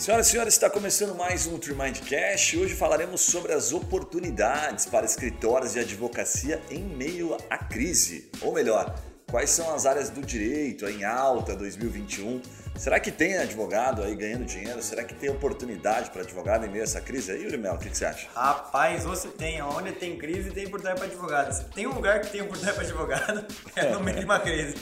Senhoras e senhores, está começando mais um Trimind Cash. Hoje falaremos sobre as oportunidades para escritórios de advocacia em meio à crise. Ou melhor, quais são as áreas do direito em alta 2021? Será que tem advogado aí ganhando dinheiro? Será que tem oportunidade para advogado em meio a essa crise aí, Urimel? O que, que você acha? Rapaz, você tem. Onde tem crise, tem oportunidade para advogado. Se tem um lugar que tem oportunidade para advogado, é no meio de uma crise.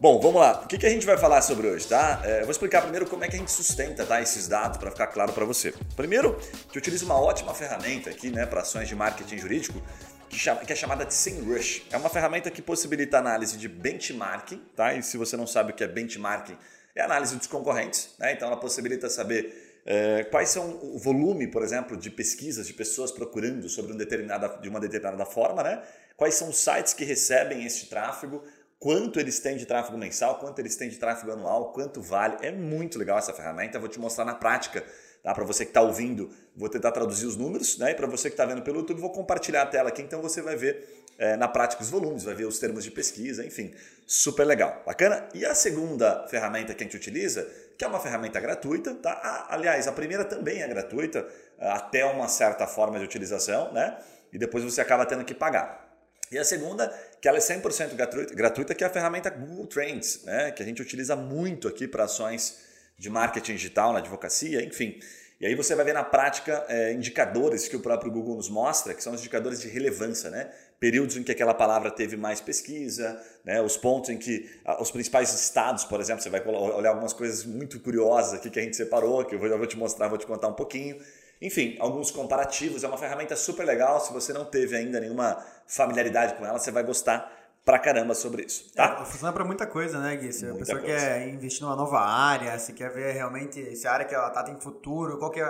Bom, vamos lá. O que, que a gente vai falar sobre hoje, tá? É, vou explicar primeiro como é que a gente sustenta tá, esses dados para ficar claro para você. Primeiro, que eu utilizo uma ótima ferramenta aqui né, para ações de marketing jurídico que é chamada de SEMrush. É uma ferramenta que possibilita análise de benchmarking, tá? E se você não sabe o que é benchmarking, é análise dos concorrentes, né? Então ela possibilita saber é, quais são o volume, por exemplo, de pesquisas de pessoas procurando sobre um determinada, de uma determinada forma, né? Quais são os sites que recebem esse tráfego, quanto eles têm de tráfego mensal, quanto eles têm de tráfego anual, quanto vale. É muito legal essa ferramenta, vou te mostrar na prática. Tá? Para você que está ouvindo, vou tentar traduzir os números, né? E para você que está vendo pelo YouTube, vou compartilhar a tela aqui, então você vai ver é, na prática os volumes, vai ver os termos de pesquisa, enfim, super legal, bacana. E a segunda ferramenta que a gente utiliza, que é uma ferramenta gratuita, tá? Ah, aliás, a primeira também é gratuita, até uma certa forma de utilização, né? E depois você acaba tendo que pagar. E a segunda, que ela é 100% gratuita, gratuita, que é a ferramenta Google Trends, né? que a gente utiliza muito aqui para ações de marketing digital na advocacia, enfim. E aí você vai ver na prática é, indicadores que o próprio Google nos mostra, que são os indicadores de relevância, né? Períodos em que aquela palavra teve mais pesquisa, né? os pontos em que os principais estados, por exemplo, você vai olhar algumas coisas muito curiosas aqui que a gente separou, que eu eu vou te mostrar, vou te contar um pouquinho. Enfim, alguns comparativos, é uma ferramenta super legal. Se você não teve ainda nenhuma familiaridade com ela, você vai gostar pra caramba sobre isso, tá? É, funciona para muita coisa, né, Gui? Se a pessoa coisa. quer investir numa nova área, se quer ver realmente se a área que ela tá tem futuro, qual que é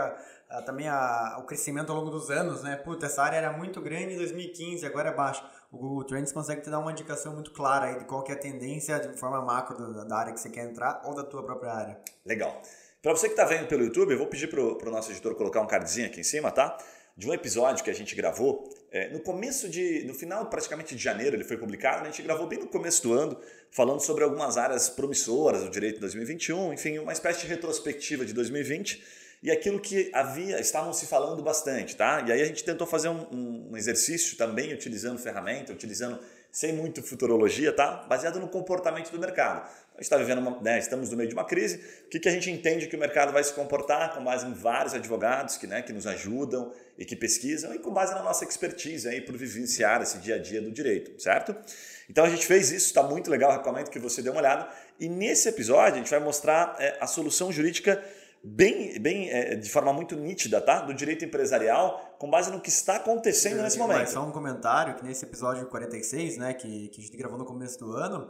a, também a, o crescimento ao longo dos anos, né? Puta, essa área era muito grande em 2015, agora é baixo. O Google Trends consegue te dar uma indicação muito clara aí de qual que é a tendência de forma macro da, da área que você quer entrar ou da tua própria área. Legal. Para você que está vendo pelo YouTube, eu vou pedir para o nosso editor colocar um cardzinho aqui em cima, tá? De um episódio que a gente gravou é, no começo de. no final praticamente de janeiro, ele foi publicado, né? a gente gravou bem no começo do ano, falando sobre algumas áreas promissoras do direito de 2021, enfim, uma espécie de retrospectiva de 2020 e aquilo que havia, estavam se falando bastante, tá? E aí a gente tentou fazer um, um exercício também utilizando ferramenta, utilizando sem muito futurologia, tá? Baseado no comportamento do mercado está vivendo uma, né, estamos no meio de uma crise. O que, que a gente entende que o mercado vai se comportar com base em vários advogados que, né, que nos ajudam e que pesquisam e com base na nossa expertise aí por vivenciar esse dia a dia do direito, certo? Então a gente fez isso, está muito legal, recomendo que você dê uma olhada. E nesse episódio a gente vai mostrar é, a solução jurídica bem, bem é, de forma muito nítida, tá? Do direito empresarial, com base no que está acontecendo nesse momento. Só um comentário que nesse episódio 46, né, que, que a gente gravou no começo do ano,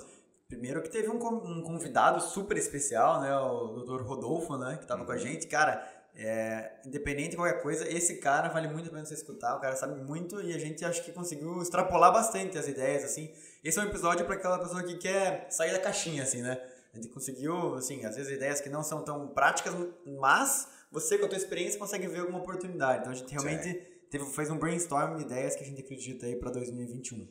Primeiro que teve um, um convidado super especial, né? O Dr. Rodolfo, né? Que estava uhum. com a uhum. gente. Cara, é, independente de qualquer coisa, esse cara vale muito a pena você escutar. O cara sabe muito e a gente acho que conseguiu extrapolar bastante as ideias, assim. Esse é um episódio para aquela pessoa que quer sair da caixinha, assim, né? A gente conseguiu, assim, às vezes ideias que não são tão práticas, mas você com a tua experiência consegue ver alguma oportunidade. Então a gente realmente teve, fez um brainstorm de ideias que a gente acredita aí para 2021.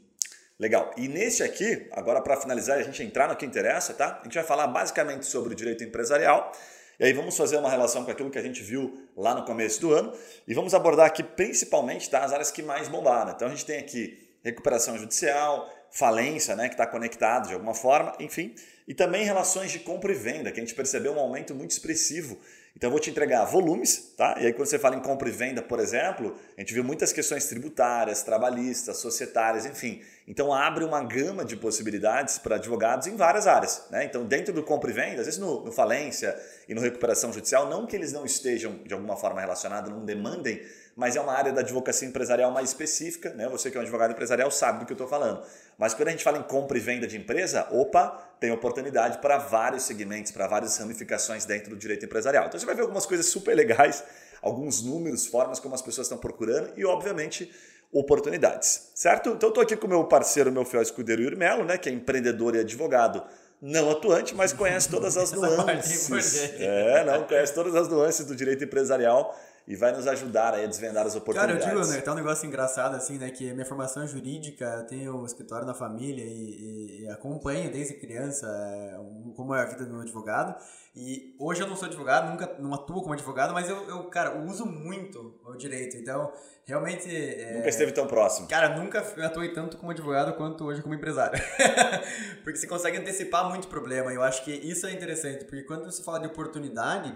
Legal. E nesse aqui, agora para finalizar e a gente entrar no que interessa, tá? A gente vai falar basicamente sobre o direito empresarial. E aí vamos fazer uma relação com aquilo que a gente viu lá no começo do ano e vamos abordar aqui principalmente tá, as áreas que mais bombaram. Então a gente tem aqui recuperação judicial, falência, né, que está conectado de alguma forma, enfim, e também relações de compra e venda, que a gente percebeu um aumento muito expressivo então eu vou te entregar volumes, tá? E aí quando você fala em compra e venda, por exemplo, a gente viu muitas questões tributárias, trabalhistas, societárias, enfim. Então abre uma gama de possibilidades para advogados em várias áreas, né? Então dentro do compra e venda, às vezes no, no falência e no recuperação judicial, não que eles não estejam de alguma forma relacionados, não demandem mas é uma área da advocacia empresarial mais específica, né? Você que é um advogado empresarial sabe do que eu estou falando. Mas quando a gente fala em compra e venda de empresa, opa, tem oportunidade para vários segmentos, para várias ramificações dentro do direito empresarial. Então você vai ver algumas coisas super legais, alguns números, formas como as pessoas estão procurando e, obviamente, oportunidades, certo? Então estou aqui com o meu parceiro, meu fiel escudeiro Yuri Melo, né? Que é empreendedor e advogado não atuante, mas conhece todas as nuances. É, não, conhece todas as nuances do direito empresarial e vai nos ajudar a desvendar as oportunidades. Cara, eu digo, né, tem um negócio engraçado assim, né, que minha formação é jurídica, tenho um escritório na família e, e, e acompanho desde criança é, como é a vida do meu advogado. E hoje eu não sou advogado, nunca não atuo como advogado, mas eu, eu cara, eu uso muito o direito. Então, realmente. É, nunca esteve tão próximo. Cara, nunca atuei tanto como advogado quanto hoje como empresário. porque você consegue antecipar muito problema. E eu acho que isso é interessante, porque quando você fala de oportunidade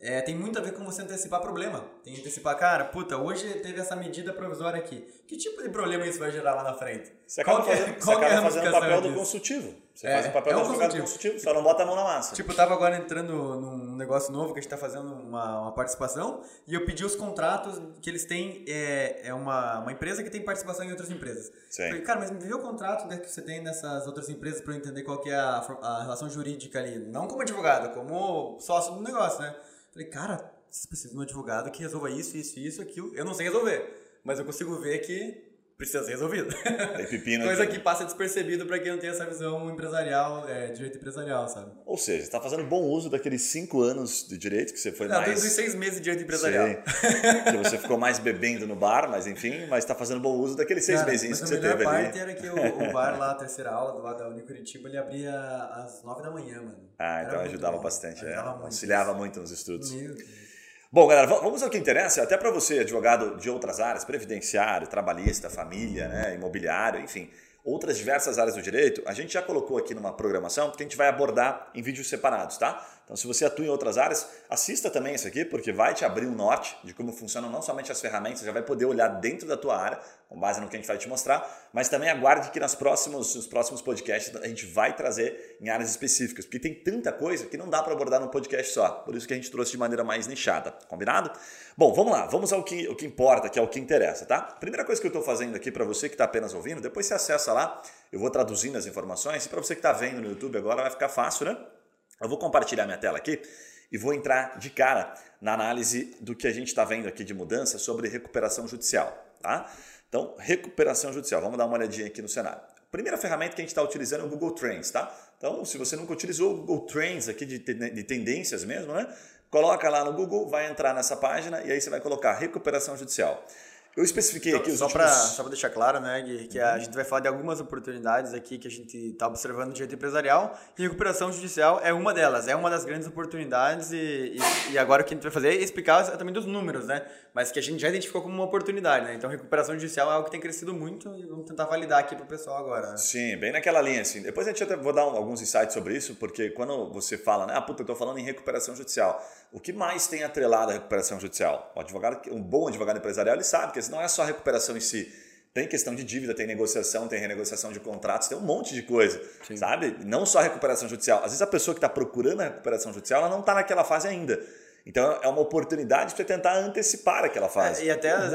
é, tem muito a ver com você antecipar problema. Tem que antecipar, cara, puta, hoje teve essa medida provisória aqui. Que tipo de problema isso vai gerar lá na frente? Você acaba qual é- fazendo, você acaba é fazendo o papel do consultivo. Você é, faz o papel é um do advogado consultivo. consultivo, só não bota a mão na massa. Tipo, eu tava agora entrando num negócio novo que a gente tá fazendo uma, uma participação e eu pedi os contratos que eles têm. É, é uma, uma empresa que tem participação em outras empresas. Sim. Falei, cara, mas me vê o contrato que você tem nessas outras empresas para eu entender qual que é a, a relação jurídica ali. Não como advogado, como sócio do negócio, né? Falei, cara, vocês precisam de um advogado que resolva isso, isso, isso, aquilo. Eu não sei resolver, mas eu consigo ver que precisa ser resolvido. Coisa que passa despercebido para quem não tem essa visão empresarial, é, direito empresarial, sabe? Ou seja, está fazendo bom uso daqueles cinco anos de direito que você foi não, mais... Dos seis meses de direito empresarial. que você ficou mais bebendo no bar, mas enfim, mas está fazendo bom uso daqueles seis Cara, mesinhos que você teve ali. A melhor parte era que o, o, bar lá, a terceira aula do lado da Unicuritiba, ele abria às nove da manhã, mano. Ah, então ajudava bastante, é. ajudava é. muito auxiliava isso. muito nos estudos. Meu Deus. Bom, galera, vamos ao que interessa, até para você, advogado de outras áreas, previdenciário, trabalhista, família, né, imobiliário, enfim, outras diversas áreas do direito, a gente já colocou aqui numa programação que a gente vai abordar em vídeos separados, tá? Então, se você atua em outras áreas, assista também isso aqui, porque vai te abrir um norte de como funcionam não somente as ferramentas, você já vai poder olhar dentro da tua área, com base no que a gente vai te mostrar, mas também aguarde que nas próximos, nos próximos podcasts a gente vai trazer em áreas específicas, porque tem tanta coisa que não dá para abordar num podcast só, por isso que a gente trouxe de maneira mais nichada, combinado? Bom, vamos lá, vamos ao que, o que importa, que é o que interessa, tá? Primeira coisa que eu estou fazendo aqui para você que está apenas ouvindo, depois você acessa lá, eu vou traduzindo as informações, e para você que está vendo no YouTube agora vai ficar fácil, né? Eu vou compartilhar minha tela aqui e vou entrar de cara na análise do que a gente está vendo aqui de mudança sobre recuperação judicial. Tá? Então, recuperação judicial. Vamos dar uma olhadinha aqui no cenário. Primeira ferramenta que a gente está utilizando é o Google Trends. Tá? Então, se você nunca utilizou o Google Trends aqui de, de tendências mesmo, né? coloca lá no Google, vai entrar nessa página e aí você vai colocar recuperação judicial. Eu especifiquei então, aqui os só últimos... Só para deixar claro, né, Gui, que a uhum. gente vai falar de algumas oportunidades aqui que a gente está observando no direito empresarial e recuperação judicial é uma delas, é uma das grandes oportunidades e, e, e, agora o que a gente vai fazer é explicar também dos números, né, mas que a gente já identificou como uma oportunidade, né, então recuperação judicial é algo que tem crescido muito e vamos tentar validar aqui para o pessoal agora. Né? Sim, bem naquela linha, assim. Depois a gente até vou dar um, alguns insights sobre isso, porque quando você fala, né, ah, puta, eu estou falando em recuperação judicial, o que mais tem atrelado a recuperação judicial? O advogado, um bom advogado empresarial, ele sabe que não é só a recuperação em si. Tem questão de dívida, tem negociação, tem renegociação de contratos, tem um monte de coisa, Sim. sabe? Não só a recuperação judicial. Às vezes a pessoa que está procurando a recuperação judicial, ela não está naquela fase ainda. Então é uma oportunidade para tentar antecipar aquela fase. É, e até às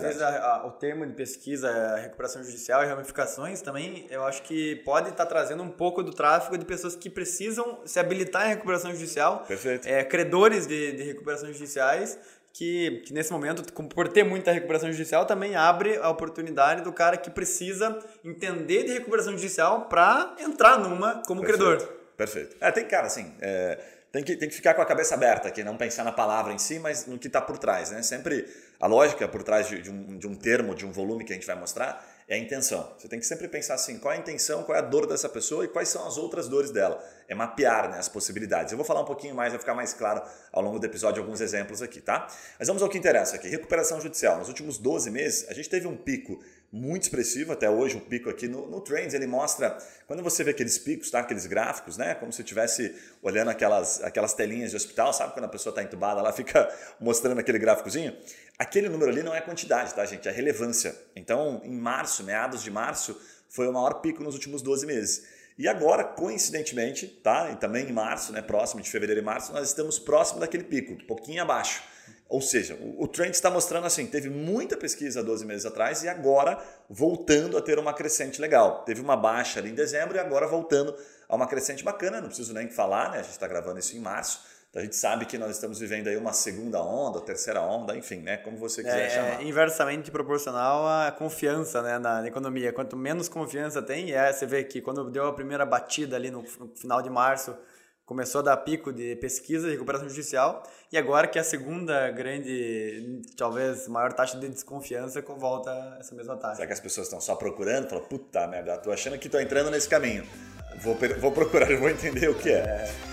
vezes a, a, o termo de pesquisa, a recuperação judicial e ramificações também, eu acho que pode estar tá trazendo um pouco do tráfego de pessoas que precisam se habilitar em recuperação judicial. Perfeito. É, credores de, de recuperações judiciais que, que, nesse momento, por ter muita recuperação judicial, também abre a oportunidade do cara que precisa entender de recuperação judicial para entrar numa como Perfeito. credor. Perfeito. É, tem cara assim. É tem que, tem que ficar com a cabeça aberta aqui, não pensar na palavra em si, mas no que está por trás. Né? Sempre a lógica por trás de, de, um, de um termo, de um volume que a gente vai mostrar, é a intenção. Você tem que sempre pensar assim, qual é a intenção, qual é a dor dessa pessoa e quais são as outras dores dela. É mapear né, as possibilidades. Eu vou falar um pouquinho mais, vai ficar mais claro ao longo do episódio alguns exemplos aqui, tá? Mas vamos ao que interessa aqui. Recuperação judicial. Nos últimos 12 meses, a gente teve um pico muito expressivo até hoje, um pico aqui no, no Trends, ele mostra, quando você vê aqueles picos, tá? aqueles gráficos, né? como se estivesse olhando aquelas, aquelas telinhas de hospital, sabe quando a pessoa está entubada, ela fica mostrando aquele gráficozinho? Aquele número ali não é quantidade, tá gente? É relevância. Então, em março, meados de março, foi o maior pico nos últimos 12 meses. E agora, coincidentemente, tá? E também em março, né, próximo de fevereiro e março, nós estamos próximo daquele pico, um pouquinho abaixo. Ou seja, o, o trend está mostrando assim, teve muita pesquisa 12 meses atrás e agora voltando a ter uma crescente legal. Teve uma baixa ali em dezembro e agora voltando a uma crescente bacana, não preciso nem falar, né? A gente está gravando isso em março. Então a gente sabe que nós estamos vivendo aí uma segunda onda, terceira onda, enfim, né? Como você quiser é, chamar. Inversamente proporcional à confiança né, na economia. Quanto menos confiança tem, é, você vê que quando deu a primeira batida ali no, no final de março, começou a dar pico de pesquisa e recuperação judicial, e agora que é a segunda grande, talvez maior taxa de desconfiança, volta essa mesma taxa. Será que as pessoas estão só procurando? Falam, puta merda, tô achando que tô entrando nesse caminho. Vou, vou procurar, vou entender o que é. é.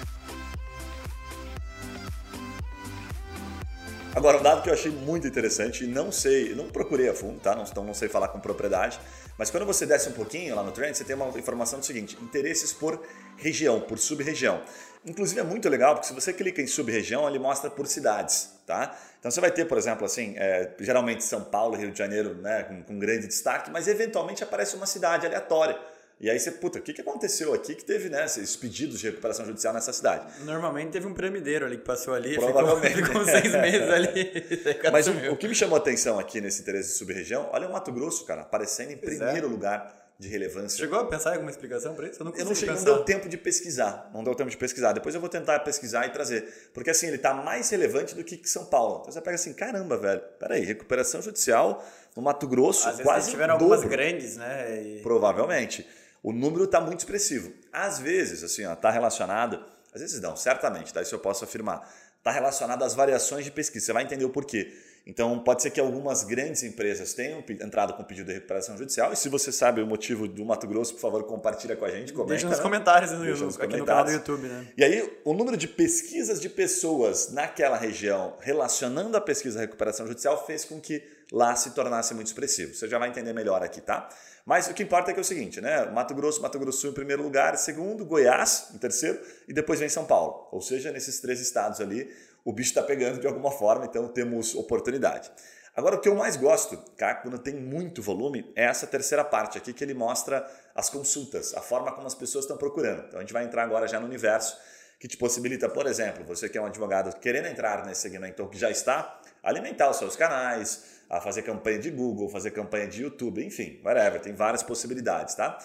Agora, um dado que eu achei muito interessante, e não sei, não procurei a fundo, tá? Não, não sei falar com propriedade, mas quando você desce um pouquinho lá no Trend, você tem uma informação do seguinte: interesses por região, por sub-região. Inclusive é muito legal, porque se você clica em sub-região, ele mostra por cidades, tá? Então você vai ter, por exemplo, assim, é, geralmente São Paulo, Rio de Janeiro, né, com, com grande destaque, mas eventualmente aparece uma cidade aleatória. E aí você, puta, o que, que aconteceu aqui que teve né, esses pedidos de recuperação judicial nessa cidade? Normalmente teve um premideiro ali que passou ali, Provavelmente. ficou, ficou seis meses ali. Mas o, o, que me chamou a atenção aqui nesse interesse de sub-região, olha o Mato Grosso, cara, aparecendo em pois é. primeiro é. lugar de relevância. Chegou a pensar em alguma explicação para isso? Eu não, eu não, cheguei, não deu tempo de pesquisar. Não deu tempo de pesquisar. Depois eu vou tentar pesquisar e trazer. Porque assim, ele está mais relevante do que São Paulo. Então você pega assim, caramba, velho. Peraí, recuperação judicial no Mato Grosso, Às quase tiveram algumas grandes, né? E... Provavelmente o número está muito expressivo. Às vezes, assim, está relacionado, às vezes não, certamente, tá? isso eu posso afirmar, está relacionado às variações de pesquisa. Você vai entender o porquê. Então, pode ser que algumas grandes empresas tenham entrado com pedido de recuperação judicial. E se você sabe o motivo do Mato Grosso, por favor, compartilha com a gente. Comenta, Deixa nos né? comentários no, Deixa nos aqui comentários. no canal do YouTube. Né? E aí, o número de pesquisas de pessoas naquela região relacionando a pesquisa de recuperação judicial fez com que lá se tornasse muito expressivo. Você já vai entender melhor aqui, tá? Mas o que importa é que é o seguinte, né? Mato Grosso, Mato Grosso Sul em primeiro lugar, segundo, Goiás em terceiro e depois vem São Paulo. Ou seja, nesses três estados ali, o bicho está pegando de alguma forma, então temos oportunidade. Agora, o que eu mais gosto, quando tem muito volume, é essa terceira parte aqui que ele mostra as consultas, a forma como as pessoas estão procurando. Então, a gente vai entrar agora já no universo que te possibilita, por exemplo, você que é um advogado querendo entrar nesse segmento ou que já está, alimentar os seus canais, a fazer campanha de Google, fazer campanha de YouTube, enfim, whatever, tem várias possibilidades, tá?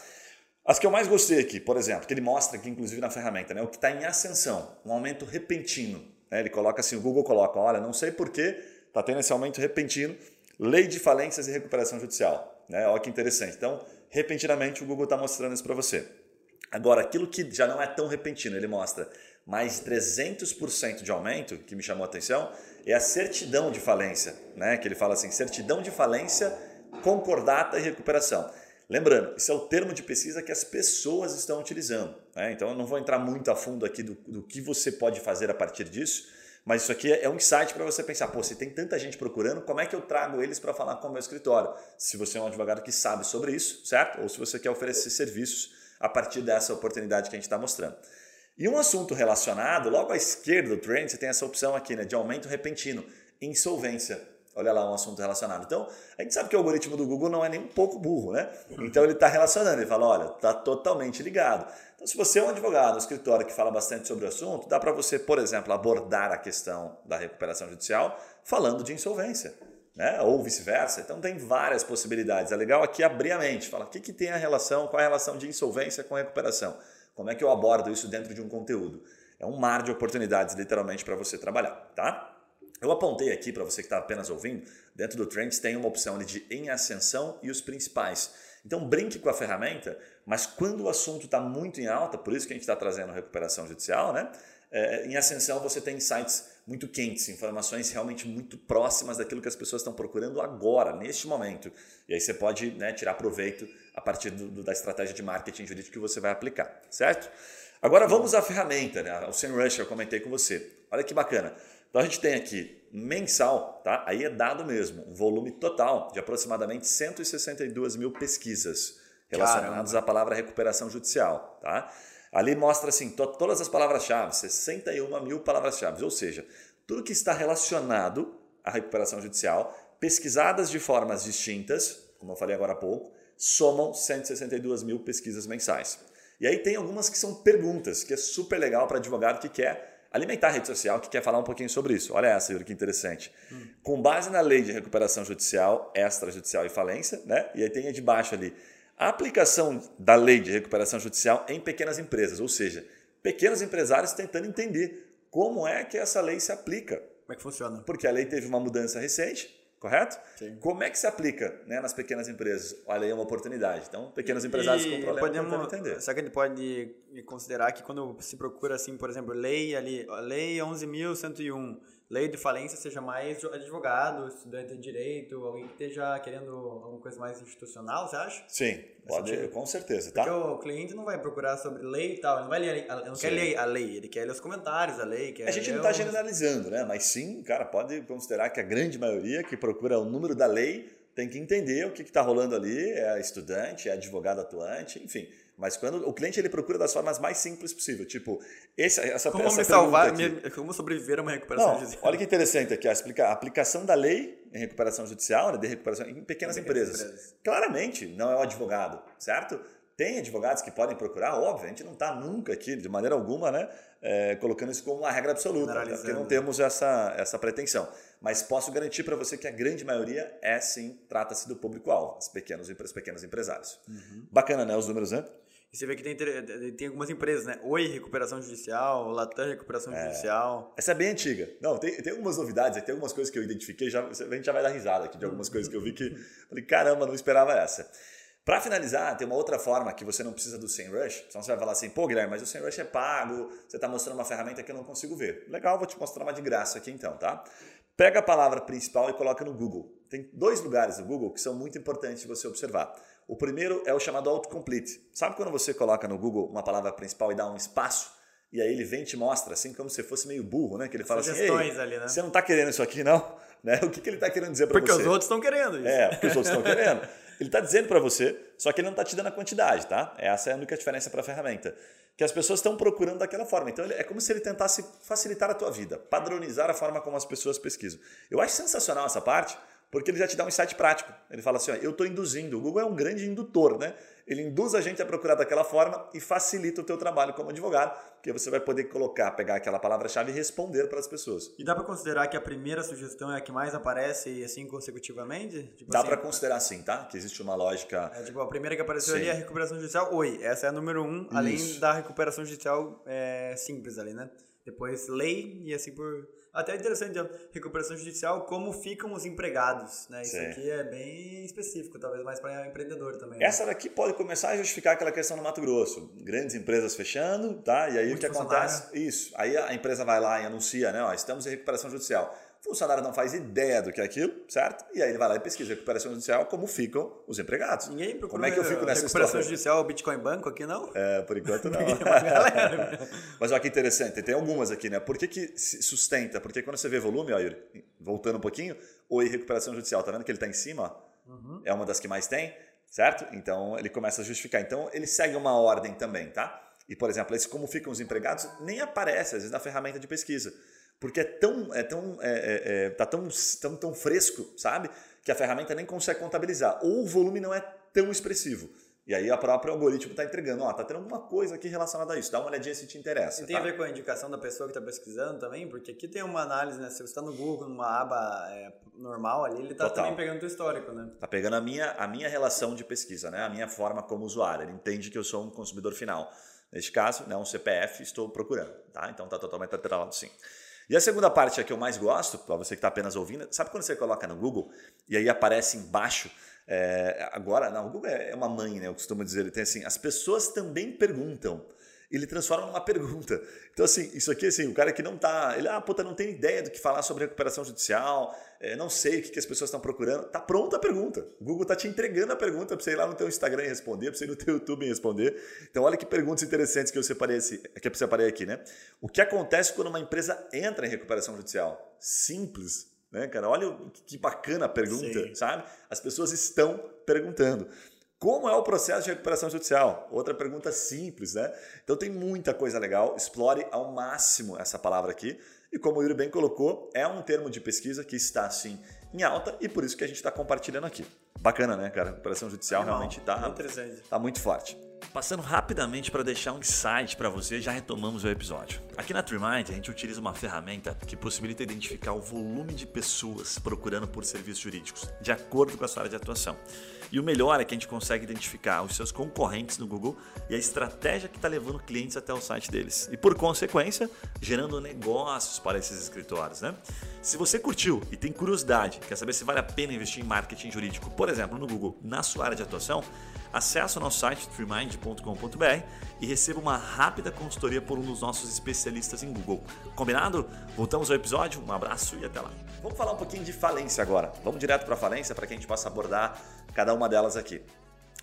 As que eu mais gostei aqui, por exemplo, que ele mostra aqui, inclusive na ferramenta, né, o que está em ascensão, um aumento repentino. Né? Ele coloca assim, o Google coloca, olha, não sei porquê, está tendo esse aumento repentino, lei de falências e recuperação judicial. Né? Olha que interessante. Então, repentinamente, o Google está mostrando isso para você. Agora, aquilo que já não é tão repentino, ele mostra mais 300% de aumento, que me chamou a atenção, é a certidão de falência, né? que ele fala assim, certidão de falência, concordata e recuperação. Lembrando, isso é o termo de pesquisa que as pessoas estão utilizando. Né? Então eu não vou entrar muito a fundo aqui do, do que você pode fazer a partir disso, mas isso aqui é um insight para você pensar, pô, se tem tanta gente procurando, como é que eu trago eles para falar com o meu escritório? Se você é um advogado que sabe sobre isso, certo? Ou se você quer oferecer serviços a partir dessa oportunidade que a gente está mostrando. E um assunto relacionado, logo à esquerda do trend, você tem essa opção aqui, né, de aumento repentino, insolvência. Olha lá um assunto relacionado. Então, a gente sabe que o algoritmo do Google não é nem um pouco burro, né? Então ele está relacionando, ele fala, olha, está totalmente ligado. Então, se você é um advogado, um escritório que fala bastante sobre o assunto, dá para você, por exemplo, abordar a questão da recuperação judicial falando de insolvência. Né? Ou vice-versa. Então tem várias possibilidades. É legal aqui abrir a mente, falar o que, que tem a relação, qual é a relação de insolvência com recuperação. Como é que eu abordo isso dentro de um conteúdo? É um mar de oportunidades, literalmente, para você trabalhar, tá? Eu apontei aqui para você que está apenas ouvindo, dentro do Trends tem uma opção de em ascensão e os principais. Então brinque com a ferramenta, mas quando o assunto está muito em alta, por isso que a gente está trazendo recuperação judicial, né? É, em ascensão você tem insights muito quentes, informações realmente muito próximas daquilo que as pessoas estão procurando agora, neste momento. E aí você pode né, tirar proveito a partir do, do, da estratégia de marketing jurídico que você vai aplicar, certo? Agora vamos à ferramenta, né? o SEMrush eu comentei com você. Olha que bacana. Então a gente tem aqui mensal, tá? Aí é dado mesmo, um volume total de aproximadamente 162 mil pesquisas relacionadas Caramba. à palavra recuperação judicial, tá? Ali mostra assim, to todas as palavras-chave, 61 mil palavras-chave, ou seja, tudo que está relacionado à recuperação judicial, pesquisadas de formas distintas, como eu falei agora há pouco, somam 162 mil pesquisas mensais. E aí tem algumas que são perguntas, que é super legal para advogado que quer alimentar a rede social, que quer falar um pouquinho sobre isso. Olha essa, Yuri, que interessante. Hum. Com base na lei de recuperação judicial, extrajudicial e falência, né? E aí tem de baixo ali a aplicação da lei de recuperação judicial em pequenas empresas, ou seja, pequenos empresários tentando entender como é que essa lei se aplica. Como é que funciona? Porque a lei teve uma mudança recente, correto? Sim. Como é que se aplica né, nas pequenas empresas? Olha aí é uma oportunidade. Então, pequenos empresários com problema podemos entender. Só que a gente pode considerar que quando se procura, assim, por exemplo, lei ali, lei 11.101, lei de falência seja mais advogado, estudante de direito, alguém que esteja querendo alguma coisa mais institucional, você acha? Sim, pode, com certeza, tá? Porque o cliente não vai procurar sobre lei e tal, ele não vai ler, não quer ler a lei, ele quer ler os comentários da lei. a gente não está generalizando, né? Mas sim, cara, pode considerar que a grande maioria que procura o número da lei tem que entender o que está rolando ali, é estudante, é advogado atuante, enfim mas quando o cliente ele procura das formas mais simples possível, tipo, esse, essa Como essa me salvar, aqui, como sobreviver a uma recuperação Não, judicial. Olha que interessante aqui, a aplicação da lei em recuperação judicial, né, de recuperação em pequenas, em pequenas empresas. empresas. Claramente, não é o advogado, certo? Tem advogados que podem procurar, óbvio, a gente não está nunca aqui, de maneira alguma, né, é, colocando isso como uma regra absoluta, né, porque não temos essa, essa pretensão. Mas posso garantir para você que a grande maioria é sim, trata-se do público-alvo, os pequenos, os pequenos empresários. Uhum. Bacana, né, os números, né? E você vê que tem, tem algumas empresas, né? Oi Recuperação Judicial, Latam Recuperação é, Judicial. Essa é bem antiga. Não, tem, tem algumas novidades, tem algumas coisas que eu identifiquei, já, a gente já vai dar risada aqui de algumas coisas que eu vi que. Falei, caramba, não esperava essa. Para finalizar, tem uma outra forma que você não precisa do SEMrush. Então você vai falar assim, pô, Guilherme, mas o SEMrush é pago, você está mostrando uma ferramenta que eu não consigo ver. Legal, vou te mostrar uma de graça aqui então, tá? Pega a palavra principal e coloca no Google. Tem dois lugares no Google que são muito importantes de você observar. O primeiro é o chamado autocomplete. Sabe quando você coloca no Google uma palavra principal e dá um espaço? E aí ele vem e te mostra, assim como se fosse meio burro, né? Que ele fala assim, Sugestões assim, ali, né? você não está querendo isso aqui, não? Né? O que, que ele está querendo dizer para você? Porque os outros estão querendo isso. É, porque os outros estão querendo. Ele está dizendo para você, só que ele não está te dando a quantidade, tá? Essa é a única diferença para a ferramenta. Que as pessoas estão procurando daquela forma. Então é como se ele tentasse facilitar a tua vida, padronizar a forma como as pessoas pesquisam. Eu acho sensacional essa parte, porque ele já te dá um insight prático. Ele fala assim: ó, eu estou induzindo. O Google é um grande indutor, né? Ele induz a gente a procurar daquela forma e facilita o teu trabalho como advogado, porque você vai poder colocar, pegar aquela palavra-chave e responder para as pessoas. E dá para considerar que a primeira sugestão é a que mais aparece e assim consecutivamente? Tipo dá assim, para considerar sim, tá? Que existe uma lógica. É, tipo, a primeira que apareceu sim. ali é a recuperação judicial. Oi, essa é a número um, Isso. além da recuperação judicial é, simples ali, né? Depois lei e assim por até interessante, a recuperação judicial, como ficam os empregados, né? Isso Sim. aqui é bem específico, talvez mais para empreendedor também. Né? Essa daqui pode começar a justificar aquela questão no Mato Grosso. Grandes empresas fechando, tá? E aí Muito o que acontece? Isso. Aí a empresa vai lá e anuncia, né? Ó, estamos em recuperação judicial. O funcionário não faz ideia do que é aquilo, certo? E aí ele vai lá e pesquisa recuperação judicial, como ficam os empregados. Ninguém procura como é que eu fico nessa recuperação história? judicial, Bitcoin Banco aqui, não? É, por enquanto não. Mas olha que interessante, tem algumas aqui, né? Por que, que se sustenta? Porque quando você vê volume, ó, Yuri, voltando um pouquinho, oi recuperação judicial, tá vendo que ele está em cima? Uhum. É uma das que mais tem, certo? Então ele começa a justificar. Então ele segue uma ordem também, tá? E, por exemplo, esse como ficam os empregados nem aparece, às vezes, na ferramenta de pesquisa porque é tão, é tão, é, é, é, tá tão, tão, tão fresco, sabe? Que a ferramenta nem consegue contabilizar. Ou o volume não é tão expressivo. E aí a própria algoritmo está entregando, ó, tá tendo alguma coisa aqui relacionada a isso, dá uma olhadinha se te interessa. E tem tá? a ver com a indicação da pessoa que está pesquisando também, porque aqui tem uma análise, né? Se você está no Google, numa aba é, normal ali, ele está também pegando o teu histórico, né? Tá pegando a minha, a minha relação de pesquisa, né? A minha forma como usuário. Ele entende que eu sou um consumidor final. Neste caso, né, um CPF, estou procurando, tá? Então tá totalmente atrelado sim. E a segunda parte é que eu mais gosto, para você que está apenas ouvindo, sabe quando você coloca no Google e aí aparece embaixo é, agora, não, o Google é uma mãe, né? Eu costumo dizer, ele tem assim, as pessoas também perguntam ele transforma numa pergunta. Então, assim, isso aqui, assim, o cara que não tá. Ele, ah, puta, não tem ideia do que falar sobre recuperação judicial, é, não sei o que, que as pessoas estão procurando. Tá pronta a pergunta. O Google tá te entregando a pergunta para você ir lá no teu Instagram e responder, para você ir no teu YouTube e responder. Então, olha que perguntas interessantes que eu separei, que eu separei aqui, né? O que acontece quando uma empresa entra em recuperação judicial? Simples. Né, cara? Olha que bacana a pergunta, Sim. sabe? As pessoas estão perguntando. Como é o processo de recuperação judicial? Outra pergunta simples, né? Então tem muita coisa legal. Explore ao máximo essa palavra aqui. E como o Yuri bem colocou, é um termo de pesquisa que está assim em alta e por isso que a gente está compartilhando aqui. Bacana, né, cara? A recuperação judicial realmente está tá muito forte. Passando rapidamente para deixar um insight para você, já retomamos o episódio. Aqui na TreeMind a gente utiliza uma ferramenta que possibilita identificar o volume de pessoas procurando por serviços jurídicos, de acordo com a sua área de atuação. E o melhor é que a gente consegue identificar os seus concorrentes no Google e a estratégia que está levando clientes até o site deles. E por consequência, gerando negócios para esses escritórios. Né? Se você curtiu e tem curiosidade, quer saber se vale a pena investir em marketing jurídico, por exemplo, no Google, na sua área de atuação, acesse o nosso site freemind.com.br e receba uma rápida consultoria por um dos nossos especialistas em Google. Combinado? Voltamos ao episódio, um abraço e até lá. Vamos falar um pouquinho de falência agora. Vamos direto para falência para que a gente possa abordar cada uma delas aqui.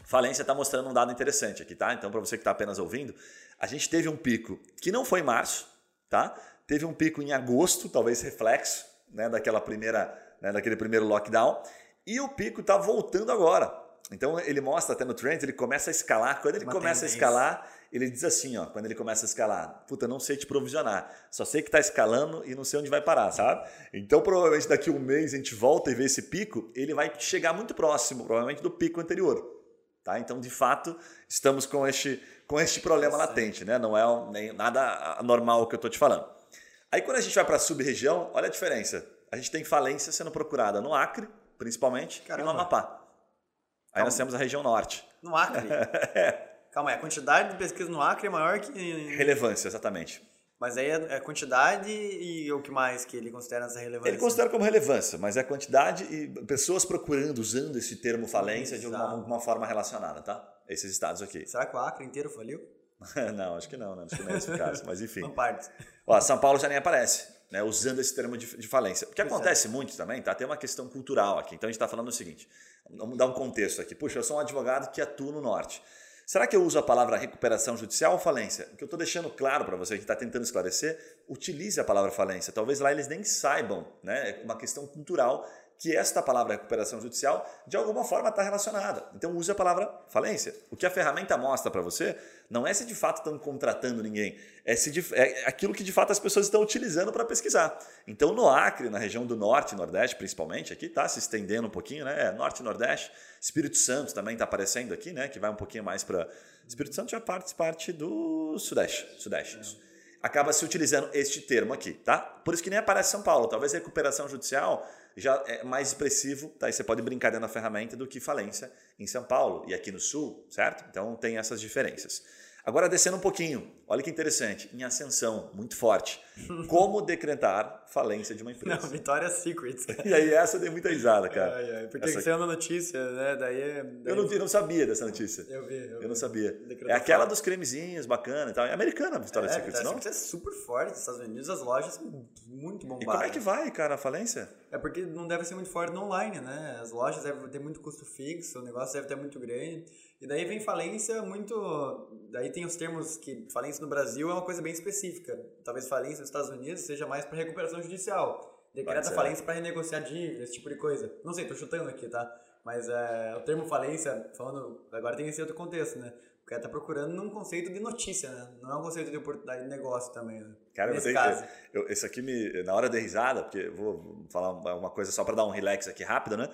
Falência está mostrando um dado interessante aqui, tá? Então, para você que está apenas ouvindo, a gente teve um pico que não foi em março, tá? Teve um pico em agosto, talvez reflexo, né, daquela primeira, né, daquele primeiro lockdown, e o pico está voltando agora. Então ele mostra até no trend, ele começa a escalar. Quando ele Uma começa tendência. a escalar, ele diz assim, ó, quando ele começa a escalar, puta, não sei te provisionar, só sei que está escalando e não sei onde vai parar, sabe? Então provavelmente daqui a um mês a gente volta e vê esse pico, ele vai chegar muito próximo, provavelmente do pico anterior, tá? Então de fato estamos com este com este problema latente, né? Não é nem nada anormal o que eu estou te falando. Aí quando a gente vai para a sub-região, olha a diferença. A gente tem falência sendo procurada no Acre, principalmente, Caramba. e no Amapá. Aí nós temos a região norte. No Acre? é. Calma aí, a quantidade de pesquisa no Acre é maior que. Relevância, exatamente. Mas aí é a quantidade e o que mais que ele considera essa relevância? Ele considera como relevância, mas é a quantidade e pessoas procurando, usando esse termo falência de alguma, alguma forma relacionada, tá? Esses estados aqui. Será que o Acre inteiro faliu? não, acho que não, não, acho que não é esse o caso, mas enfim. São partes. Ó, São Paulo já nem aparece, né, usando esse termo de, de falência. O que acontece muito também, tá? Tem uma questão cultural aqui. Então a gente está falando o seguinte: Vamos dar um contexto aqui. Puxa, eu sou um advogado que atua no norte. Será que eu uso a palavra recuperação judicial ou falência? O que eu estou deixando claro para você que está tentando esclarecer, utilize a palavra falência. Talvez lá eles nem saibam, né? É uma questão cultural que esta palavra recuperação judicial de alguma forma está relacionada. Então use a palavra falência. O que a ferramenta mostra para você não é se de fato estão contratando ninguém, é, se de, é aquilo que de fato as pessoas estão utilizando para pesquisar. Então no Acre, na região do Norte e Nordeste principalmente, aqui está se estendendo um pouquinho, né? É, norte e Nordeste, Espírito Santo também está aparecendo aqui, né? Que vai um pouquinho mais para Espírito Santo já parte parte do Sudeste, Sudeste. É. Acaba se utilizando este termo aqui, tá? Por isso que nem aparece São Paulo. Talvez recuperação judicial já é mais expressivo, tá? E você pode brincar dentro da ferramenta do que falência em São Paulo e aqui no Sul, certo? Então tem essas diferenças. Agora descendo um pouquinho, olha que interessante, em ascensão, muito forte. Como decretar falência de uma empresa? Não, Vitória Secret. E aí essa deu muita risada, cara. Ai, ai, porque essa... você anda notícia, né? Daí, daí... Eu, não, eu não sabia dessa notícia. Eu vi. Eu, eu vi. não sabia. é aquela dos cremezinhos, bacana e tal. É americana a Vitória é, Secret, não? é super forte nos Estados Unidos, as lojas são muito bombadas. E como é que vai, cara, a falência? É porque não deve ser muito forte no online, né? As lojas devem ter muito custo fixo, o negócio deve ter muito grande. E daí vem falência muito. Daí tem os termos que falência no Brasil é uma coisa bem específica. Talvez falência nos Estados Unidos seja mais para recuperação judicial. Decreta falência para renegociar dívida, esse tipo de coisa. Não sei, tô chutando aqui, tá? Mas é, o termo falência, falando. Agora tem esse outro contexto, né? O cara tá procurando num conceito de notícia, né? Não é um conceito de oportunidade de negócio também, né? Cara, Nesse eu caso. Eu, isso aqui me. Na hora da risada, porque vou falar uma coisa só para dar um relax aqui rápido, né?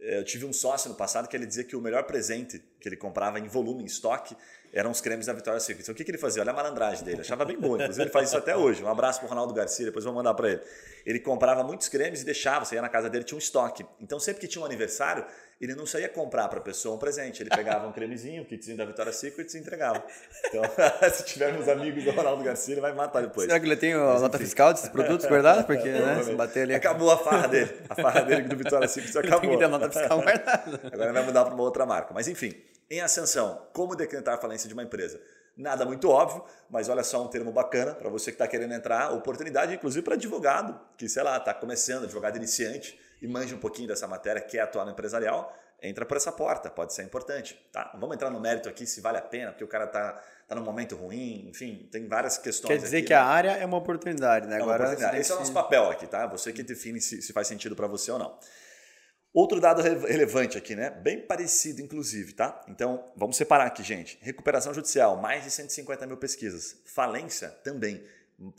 Eu tive um sócio no passado que ele dizia que o melhor presente que ele comprava em volume, em estoque, eram os cremes da Victoria's Secret. Então, o que, que ele fazia? Olha a malandragem dele. Achava bem bom. Inclusive, ele faz isso até hoje. Um abraço para Ronaldo Garcia, depois vou mandar para ele. Ele comprava muitos cremes e deixava. Você ia na casa dele, tinha um estoque. Então, sempre que tinha um aniversário, ele não saía comprar para a pessoa um presente. Ele pegava um cremezinho, um kitzinho da Victoria's Secret e entregava. Então, se tivermos amigos do Ronaldo Garcia, ele vai matar depois. Será que ele tem a nota fiscal desses produtos guardados? Porque, né, se bater ali... Acabou a farra dele. A farra dele do Victoria's Secret acabou. Tem que ter nota fiscal guardada. Agora vai mudar para uma outra marca. Mas, enfim, em ascensão, como decretar a falência de uma empresa? Nada muito óbvio, mas olha só um termo bacana para você que está querendo entrar, oportunidade inclusive para advogado, que sei lá, está começando, advogado iniciante e manja um pouquinho dessa matéria, quer atuar no empresarial, entra por essa porta, pode ser importante. Tá? Não vamos entrar no mérito aqui se vale a pena, porque o cara está tá num momento ruim, enfim, tem várias questões. Quer dizer aqui, que né? a área é uma oportunidade, né? É Agora, oportunidade. Esse é o nosso papel aqui, tá? Você que define se, se faz sentido para você ou não. Outro dado relevante aqui, né? Bem parecido, inclusive, tá? Então, vamos separar aqui, gente. Recuperação judicial, mais de 150 mil pesquisas. Falência, também.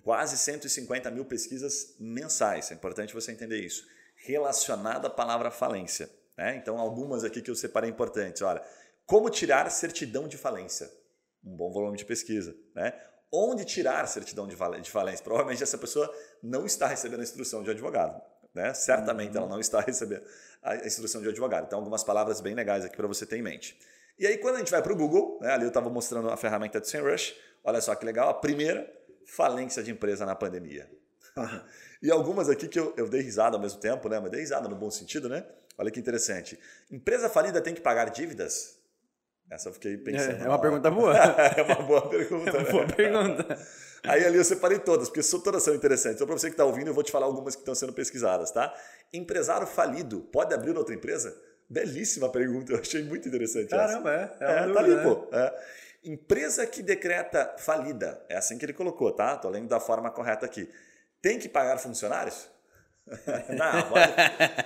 Quase 150 mil pesquisas mensais. É importante você entender isso. Relacionada à palavra falência. Né? Então, algumas aqui que eu separei importantes. Olha, como tirar certidão de falência? um bom volume de pesquisa, né? Onde tirar certidão de falência? Provavelmente essa pessoa não está recebendo a instrução de advogado, né? Certamente ela não está recebendo a instrução de advogado. Então, algumas palavras bem legais aqui para você ter em mente. E aí, quando a gente vai para o Google, né, ali eu estava mostrando a ferramenta do SEMrush, olha só que legal, a primeira, falência de empresa na pandemia. e algumas aqui que eu, eu dei risada ao mesmo tempo, né? Mas dei risada no bom sentido, né? Olha que interessante. Empresa falida tem que pagar dívidas? Essa eu fiquei pensando. É, é uma pergunta boa. é uma boa pergunta. É uma boa né? pergunta. Aí ali eu separei todas, porque todas são interessantes. Então, para você que está ouvindo, eu vou te falar algumas que estão sendo pesquisadas, tá? Empresário falido pode abrir outra empresa? Belíssima pergunta, eu achei muito interessante Caramba, essa. é. É, é dúvida, tá ali, né? pô. É. Empresa que decreta falida, é assim que ele colocou, tá? Tô lendo da forma correta aqui. Tem que pagar funcionários? Não, pode,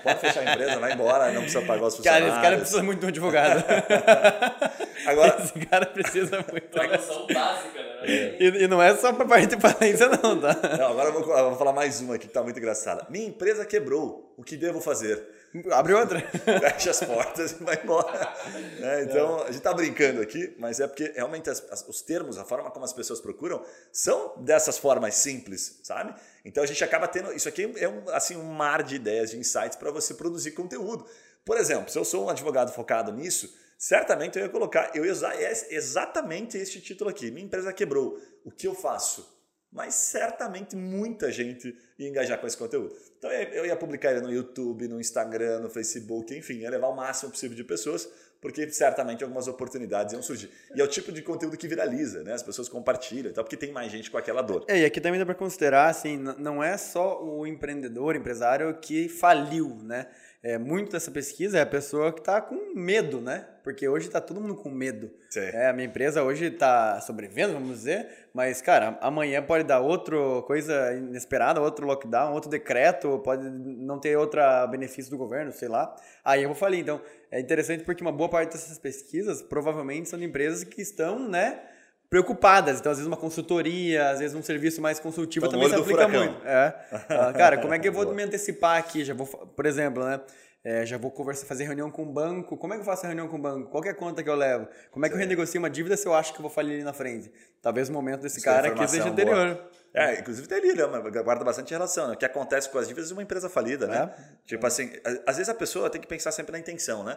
pode, fechar a empresa, vai embora, não precisa pagar os funcionários. Cara, esse cara precisa muito de um advogado. Agora, esse cara precisa muito. Tradução básica, né? E, e, não é só para parte de falência, não, tá? Não, agora eu vou, eu vou falar mais uma aqui que tá muito engraçada. Minha empresa quebrou, o que devo fazer? Abre outra. Fecha as portas e vai embora. É, então, a gente está brincando aqui, mas é porque realmente as, as, os termos, a forma como as pessoas procuram, são dessas formas simples, sabe? Então a gente acaba tendo. Isso aqui é um, assim, um mar de ideias, de insights para você produzir conteúdo. Por exemplo, se eu sou um advogado focado nisso, certamente eu ia colocar, eu ia usar exatamente este título aqui. Minha empresa quebrou. O que eu faço? Mas certamente muita gente ia engajar com esse conteúdo. Então eu ia publicar ele no YouTube, no Instagram, no Facebook, enfim, ia levar o máximo possível de pessoas, porque certamente algumas oportunidades iam surgir. E é o tipo de conteúdo que viraliza, né? As pessoas compartilham, então porque tem mais gente com aquela dor. É, e aqui também dá para considerar, assim, não é só o empreendedor, empresário que faliu, né? É, muito dessa pesquisa é a pessoa que está com medo, né? Porque hoje está todo mundo com medo. É, a minha empresa hoje está sobrevivendo, vamos dizer, mas, cara, amanhã pode dar outra coisa inesperada, outro lockdown, outro decreto, pode não ter outro benefício do governo, sei lá. Aí eu vou falar. Então, é interessante porque uma boa parte dessas pesquisas provavelmente são de empresas que estão, né? Preocupadas. Então, às vezes, uma consultoria, às vezes, um serviço mais consultivo também se aplica muito. É. Cara, como é que eu vou me antecipar aqui? Já vou, por exemplo, né? É, já vou conversar, fazer reunião com o banco. Como é que eu faço a reunião com o banco? Qual é a conta que eu levo? Como é que eu renegocio uma dívida se eu acho que eu vou falir ali na frente? Talvez o momento desse Isso é cara aqui seja anterior. Boa. É, inclusive tem ali, né? guarda bastante relação. Né? O que acontece com as dívidas de uma empresa falida, né? É. Tipo assim, às vezes a pessoa tem que pensar sempre na intenção, né?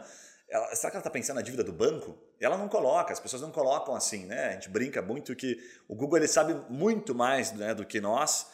Ela, será que ela está pensando na dívida do banco? Ela não coloca, as pessoas não colocam assim, né? A gente brinca muito que o Google ele sabe muito mais né, do que nós,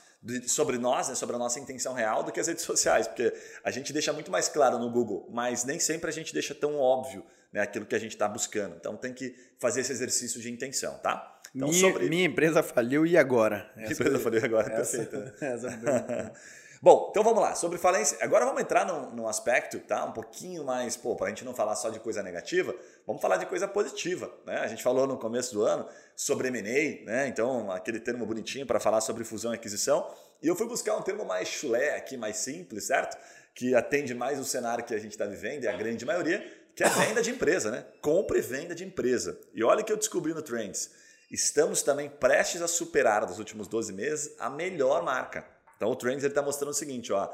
sobre nós, né, sobre a nossa intenção real, do que as redes sociais, porque a gente deixa muito mais claro no Google, mas nem sempre a gente deixa tão óbvio né, aquilo que a gente está buscando. Então tem que fazer esse exercício de intenção, tá? Então, minha, sobre... minha empresa faliu e agora? Minha empresa faliu e agora, essa, perfeito. Né? Essa Bom, então vamos lá. Sobre falência, agora vamos entrar num, num aspecto, tá? Um pouquinho mais, pô, para a gente não falar só de coisa negativa, vamos falar de coisa positiva, né? A gente falou no começo do ano sobre M&A, né? Então, aquele termo bonitinho para falar sobre fusão e aquisição. E eu fui buscar um termo mais chulé aqui, mais simples, certo? Que atende mais o cenário que a gente está vivendo, e a grande maioria, que é venda de empresa, né? Compra e venda de empresa. E olha o que eu descobri no Trends. Estamos também prestes a superar, nos últimos 12 meses, a melhor marca. Então o Trends está mostrando o seguinte, ó,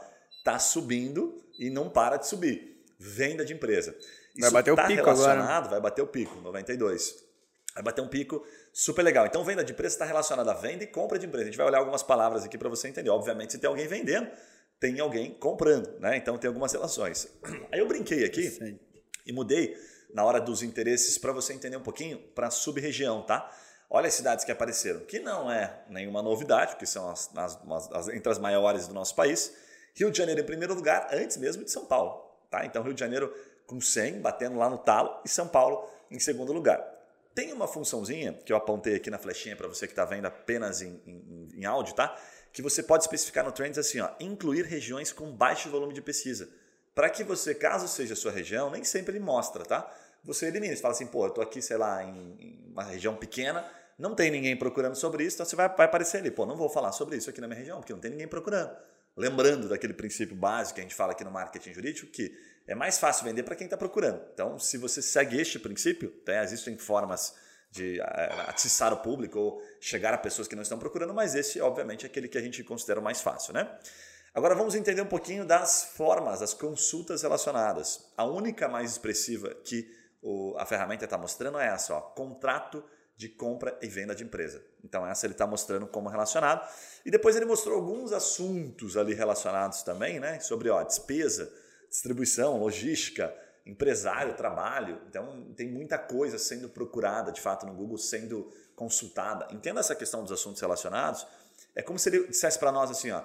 tá subindo e não para de subir. Venda de empresa. Isso vai bater tá o pico relacionado, agora. Vai bater o pico, 92. Vai bater um pico super legal. Então venda de empresa está relacionada a venda e compra de empresa. A gente vai olhar algumas palavras aqui para você entender. Obviamente, se tem alguém vendendo, tem alguém comprando, né? Então tem algumas relações. Aí eu brinquei aqui Sim. e mudei na hora dos interesses para você entender um pouquinho para sub-região, tá? Olha as cidades que apareceram, que não é nenhuma novidade, porque são as, as, as, entre as maiores do nosso país. Rio de Janeiro em primeiro lugar, antes mesmo de São Paulo. Tá? Então, Rio de Janeiro com 100, batendo lá no talo, e São Paulo em segundo lugar. Tem uma funçãozinha que eu apontei aqui na flechinha para você que está vendo apenas em, em, em, áudio, tá? Que você pode especificar no Trends assim, ó, incluir regiões com baixo volume de pesquisa. Para que você, caso seja a sua região, nem sempre ele mostra, tá? Você elimina, você fala assim, pô, eu tô aqui, sei lá, em, em uma região pequena, não tem ninguém procurando sobre isso, então você vai, vai aparecer ali, pô, não vou falar sobre isso aqui na minha região, porque não tem ninguém procurando. Lembrando daquele princípio básico que a gente fala aqui no marketing jurídico, que é mais fácil vender para quem está procurando. Então, se você segue este princípio, né, existem formas de uh, atiçar o público ou chegar a pessoas que não estão procurando, mas esse, obviamente, é aquele que a gente considera mais fácil, né? Agora vamos entender um pouquinho das formas, das consultas relacionadas. A única mais expressiva que o, a ferramenta está mostrando é essa, ó, contrato de compra e venda de empresa. Então, essa ele está mostrando como relacionado. E depois ele mostrou alguns assuntos ali relacionados também, né? Sobre ó, despesa, distribuição, logística, empresário, trabalho. Então, tem muita coisa sendo procurada, de fato, no Google, sendo consultada. Entenda essa questão dos assuntos relacionados. É como se ele dissesse para nós assim, ó,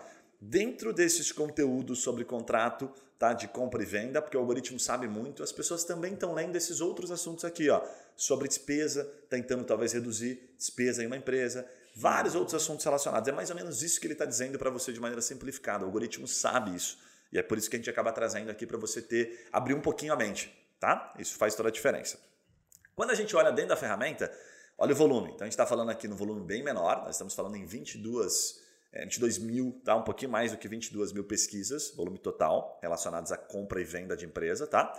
dentro desses conteúdos sobre contrato tá, de compra e venda, porque o algoritmo sabe muito, as pessoas também estão lendo esses outros assuntos aqui, ó, sobre despesa, tentando talvez reduzir despesa em uma empresa, vários outros assuntos relacionados. É mais ou menos isso que ele está dizendo para você de maneira simplificada. O algoritmo sabe isso. E é por isso que a gente acaba trazendo aqui para você ter, abrir um pouquinho a mente, tá? Isso faz toda a diferença. Quando a gente olha dentro da ferramenta, olha o volume. Então a gente está falando aqui no volume bem menor, nós estamos falando em 22, é, 22 mil, tá? Um pouquinho mais do que 22 mil pesquisas, volume total, relacionados à compra e venda de empresa, tá?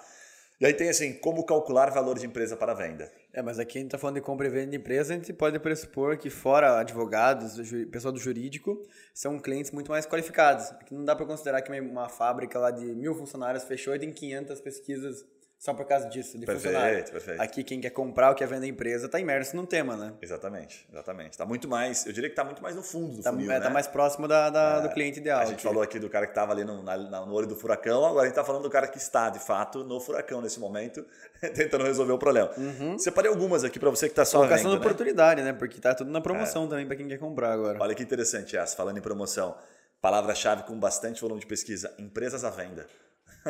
E aí tem assim, como calcular valor de empresa para venda. É, mas aqui a gente está falando de compra e venda de empresa, a gente pode pressupor que fora advogados, pessoal do jurídico, são clientes muito mais qualificados. Aqui não dá para considerar que uma fábrica lá de mil funcionários fechou e tem 500 pesquisas só por causa disso, de perfeito, funcionário. Perfeito. Aqui quem quer comprar ou quer vender a empresa está imerso no tema, né? Exatamente, exatamente. Está muito mais, eu diria que está muito mais no fundo do tá, funil, é, né? Tá mais próximo da, da é, do cliente ideal. A gente aqui. falou aqui do cara que estava ali no, na, no olho do furacão, agora a gente está falando do cara que está, de fato, no furacão nesse momento, tentando resolver o problema. Uhum. Separei algumas aqui para você que está só Colocação vendo, né? oportunidade, né? Porque está tudo na promoção é. também para quem quer comprar agora. Olha que interessante essa, falando em promoção. Palavra-chave com bastante volume de pesquisa, empresas à venda.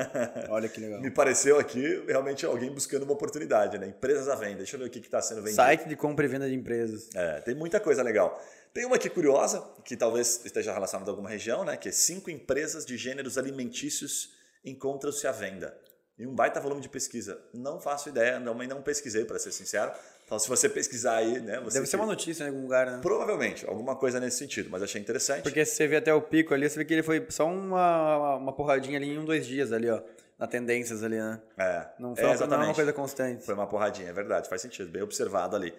Olha que legal. Me pareceu aqui realmente alguém buscando uma oportunidade, né? Empresas à venda. Deixa eu ver o que está sendo vendido. Site de compra e venda de empresas. É, tem muita coisa legal. Tem uma aqui curiosa, que talvez esteja relacionada a alguma região, né? Que é cinco empresas de gêneros alimentícios encontram-se à venda. E um baita volume de pesquisa. Não faço ideia, não, não pesquisei, para ser sincero. Então, se você pesquisar aí, né? Deve que... ser uma notícia em algum lugar, né? Provavelmente, alguma coisa nesse sentido, mas achei interessante. Porque se você vê até o pico ali, você vê que ele foi só uma, uma porradinha ali em um, dois dias ali, ó na tendências ali, né? É. Não foi é, uma, uma coisa constante. Foi uma porradinha, é verdade, faz sentido, bem observado ali.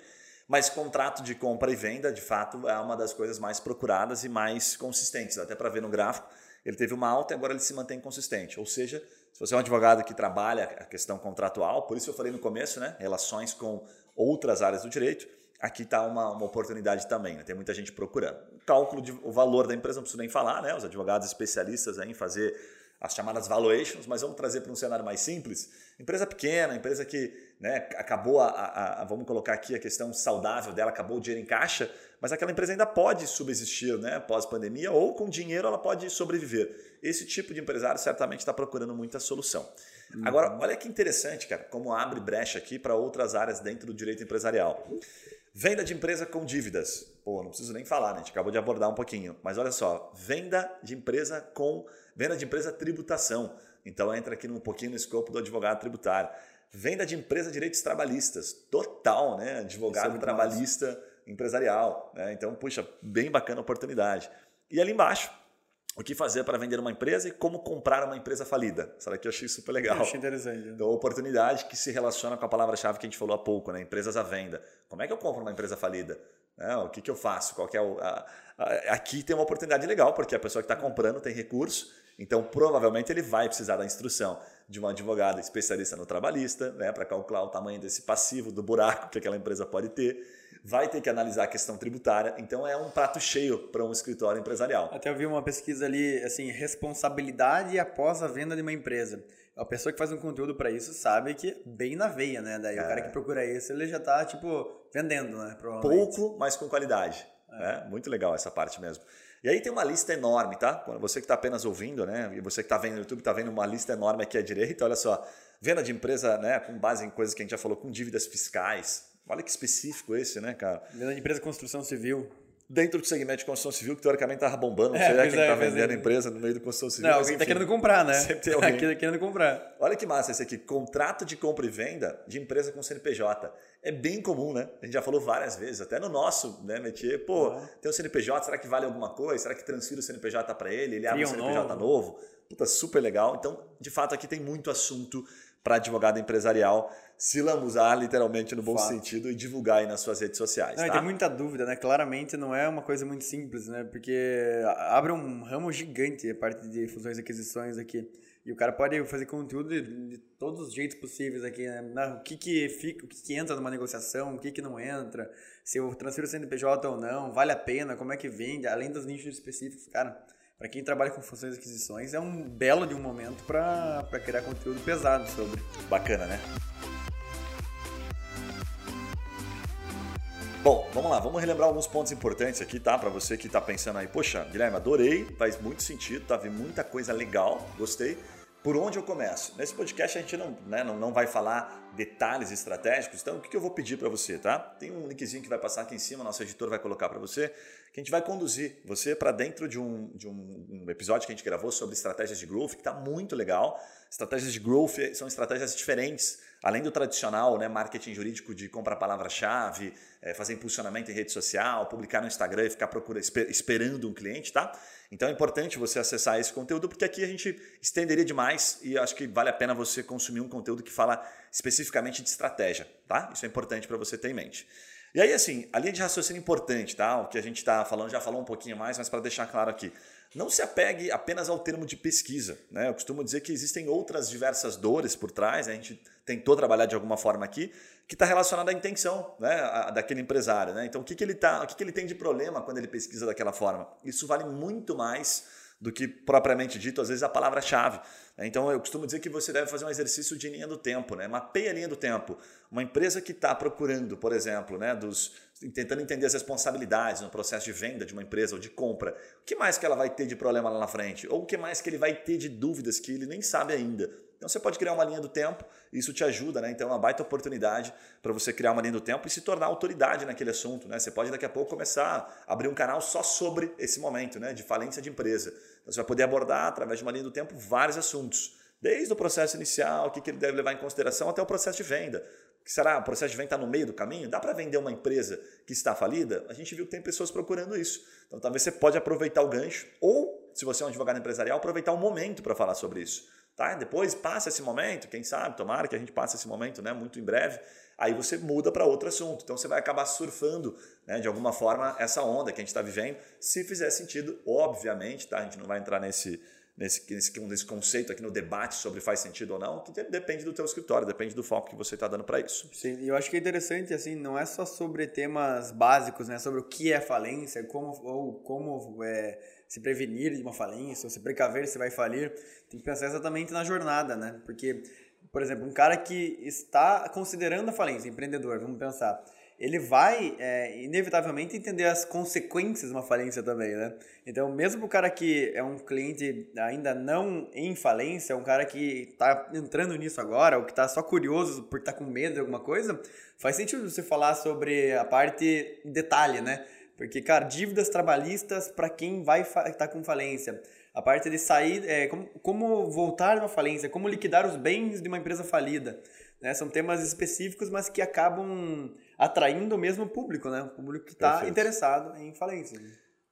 Mas contrato de compra e venda, de fato, é uma das coisas mais procuradas e mais consistentes. Até para ver no gráfico, ele teve uma alta e agora ele se mantém consistente. Ou seja, se você é um advogado que trabalha a questão contratual, por isso eu falei no começo, né? Relações com outras áreas do direito, aqui está uma, uma oportunidade também, né? tem muita gente procurando. Cálculo de o valor da empresa, não preciso nem falar, né? Os advogados especialistas em fazer as chamadas valuations, mas vamos trazer para um cenário mais simples. Empresa pequena, empresa que né, acabou a, a, a, vamos colocar aqui a questão saudável dela, acabou o dinheiro em caixa, mas aquela empresa ainda pode subsistir né, pós-pandemia ou com dinheiro ela pode sobreviver. Esse tipo de empresário certamente está procurando muita solução. Uhum. Agora, olha que interessante, cara, como abre brecha aqui para outras áreas dentro do direito empresarial. Venda de empresa com dívidas. Pô, não preciso nem falar, né? A gente acabou de abordar um pouquinho. Mas olha só, venda de empresa com Venda de empresa tributação. Então entra aqui um pouquinho no escopo do advogado tributário. Venda de empresa direitos trabalhistas. Total, né? Advogado é trabalhista massa. empresarial. Né? Então, puxa, bem bacana a oportunidade. E ali embaixo, o que fazer para vender uma empresa e como comprar uma empresa falida. Essa daqui eu achei super legal. Eu achei interessante. Então, oportunidade que se relaciona com a palavra-chave que a gente falou há pouco, né? Empresas à venda. Como é que eu compro uma empresa falida? É, o que, que eu faço? Qual é o, a, a, aqui tem uma oportunidade legal, porque a pessoa que está comprando tem recurso então, provavelmente, ele vai precisar da instrução de um advogado especialista no trabalhista, né, para calcular o tamanho desse passivo, do buraco que aquela empresa pode ter. Vai ter que analisar a questão tributária. Então, é um prato cheio para um escritório empresarial. Até eu vi uma pesquisa ali, assim, responsabilidade após a venda de uma empresa. A pessoa que faz um conteúdo para isso sabe que é bem na veia, né? Daí é. o cara que procura isso, ele já está tipo, vendendo, né? Pouco, mas com qualidade. É. Né? Muito legal essa parte mesmo. E aí tem uma lista enorme, tá? Você que está apenas ouvindo, né? E você que está vendo no YouTube, está vendo uma lista enorme aqui à direita. Olha só, venda de empresa, né? Com base em coisas que a gente já falou, com dívidas fiscais. Olha que específico esse, né, cara? Empresa de construção civil dentro do segmento de construção civil, que teoricamente estava bombando, não é, sei é, quem está é, vendendo a é. empresa no meio do construção civil. Não, alguém está querendo comprar, né? Sempre tem alguém. Tá querendo comprar. Olha que massa esse aqui, contrato de compra e venda de empresa com CNPJ. É bem comum, né? A gente já falou várias vezes, até no nosso né, métier. Pô, tem um CNPJ, será que vale alguma coisa? Será que transfira o CNPJ para ele? Ele abre um CNPJ novo. novo? Puta, super legal. Então, de fato, aqui tem muito assunto para advogado empresarial se lambuzar literalmente no bom Fato. sentido e divulgar aí nas suas redes sociais. Não, tá? tem muita dúvida, né? Claramente não é uma coisa muito simples, né? Porque abre um ramo gigante a parte de fusões e aquisições aqui. E o cara pode fazer conteúdo de, de todos os jeitos possíveis aqui, né? O que que fica, o que que entra numa negociação, o que que não entra, se eu transfiro o CNPJ ou não, vale a pena, como é que vende, além dos nichos específicos, cara. Para quem trabalha com funções e aquisições, é um belo de um momento para criar conteúdo pesado sobre. Bacana, né? Bom, vamos lá, vamos relembrar alguns pontos importantes aqui, tá? Para você que está pensando aí, poxa, Guilherme, adorei, faz muito sentido, tá vendo muita coisa legal, gostei por onde eu começo? Nesse podcast a gente não, né, não, não vai falar detalhes estratégicos, então o que, que eu vou pedir para você, tá? Tem um linkzinho que vai passar aqui em cima, nosso editor vai colocar para você, que a gente vai conduzir você para dentro de, um, de um, um, episódio que a gente gravou sobre estratégias de growth, que está muito legal. Estratégias de growth são estratégias diferentes, além do tradicional né, marketing jurídico de comprar palavra-chave, é, fazer impulsionamento em rede social, publicar no Instagram e ficar procura, esperando um cliente, tá? Então é importante você acessar esse conteúdo, porque aqui a gente estenderia demais e acho que vale a pena você consumir um conteúdo que fala especificamente de estratégia, tá? Isso é importante para você ter em mente. E aí, assim, a linha de raciocínio é importante, tá? O que a gente está falando, já falou um pouquinho mais, mas para deixar claro aqui. Não se apegue apenas ao termo de pesquisa. Né? Eu costumo dizer que existem outras diversas dores por trás, né? a gente tentou trabalhar de alguma forma aqui, que está relacionada à intenção né? A, daquele empresário. Né? Então, o, que, que, ele tá, o que, que ele tem de problema quando ele pesquisa daquela forma? Isso vale muito mais do que propriamente dito, às vezes, a palavra-chave. Então, eu costumo dizer que você deve fazer um exercício de linha do tempo, né? mapeia a linha do tempo. Uma empresa que está procurando, por exemplo, né, dos, tentando entender as responsabilidades no processo de venda de uma empresa ou de compra, o que mais que ela vai ter de problema lá na frente? Ou o que mais que ele vai ter de dúvidas que ele nem sabe ainda? Então você pode criar uma linha do tempo, isso te ajuda, né? Então é uma baita oportunidade para você criar uma linha do tempo e se tornar autoridade naquele assunto, né? Você pode daqui a pouco começar a abrir um canal só sobre esse momento, né? De falência de empresa. Então, você vai poder abordar através de uma linha do tempo vários assuntos, desde o processo inicial, o que ele deve levar em consideração, até o processo de venda. Que será o processo de venda está no meio do caminho? Dá para vender uma empresa que está falida? A gente viu que tem pessoas procurando isso. Então talvez você pode aproveitar o gancho ou, se você é um advogado empresarial, aproveitar o momento para falar sobre isso. Tá? Depois passa esse momento, quem sabe, tomara que a gente passe esse momento né, muito em breve, aí você muda para outro assunto. Então você vai acabar surfando né, de alguma forma essa onda que a gente está vivendo, se fizer sentido, obviamente, tá? a gente não vai entrar nesse, nesse, nesse, nesse conceito aqui no debate sobre faz sentido ou não, que depende do teu escritório, depende do foco que você está dando para isso. Sim, e eu acho que é interessante, assim, não é só sobre temas básicos, né, sobre o que é falência, como, ou como é, se prevenir de uma falência, ou se precaver se vai falir, tem que pensar exatamente na jornada, né? Porque, por exemplo, um cara que está considerando a falência, empreendedor, vamos pensar, ele vai é, inevitavelmente entender as consequências de uma falência também, né? Então, mesmo o cara que é um cliente ainda não em falência, um cara que está entrando nisso agora, ou que está só curioso porque está com medo de alguma coisa, faz sentido você falar sobre a parte detalhe, né? Porque, cara, dívidas trabalhistas para quem vai estar tá com falência. A parte de sair, é, como, como voltar de uma falência, como liquidar os bens de uma empresa falida. Né? São temas específicos, mas que acabam atraindo o mesmo público, né? O público que está interessado em falência.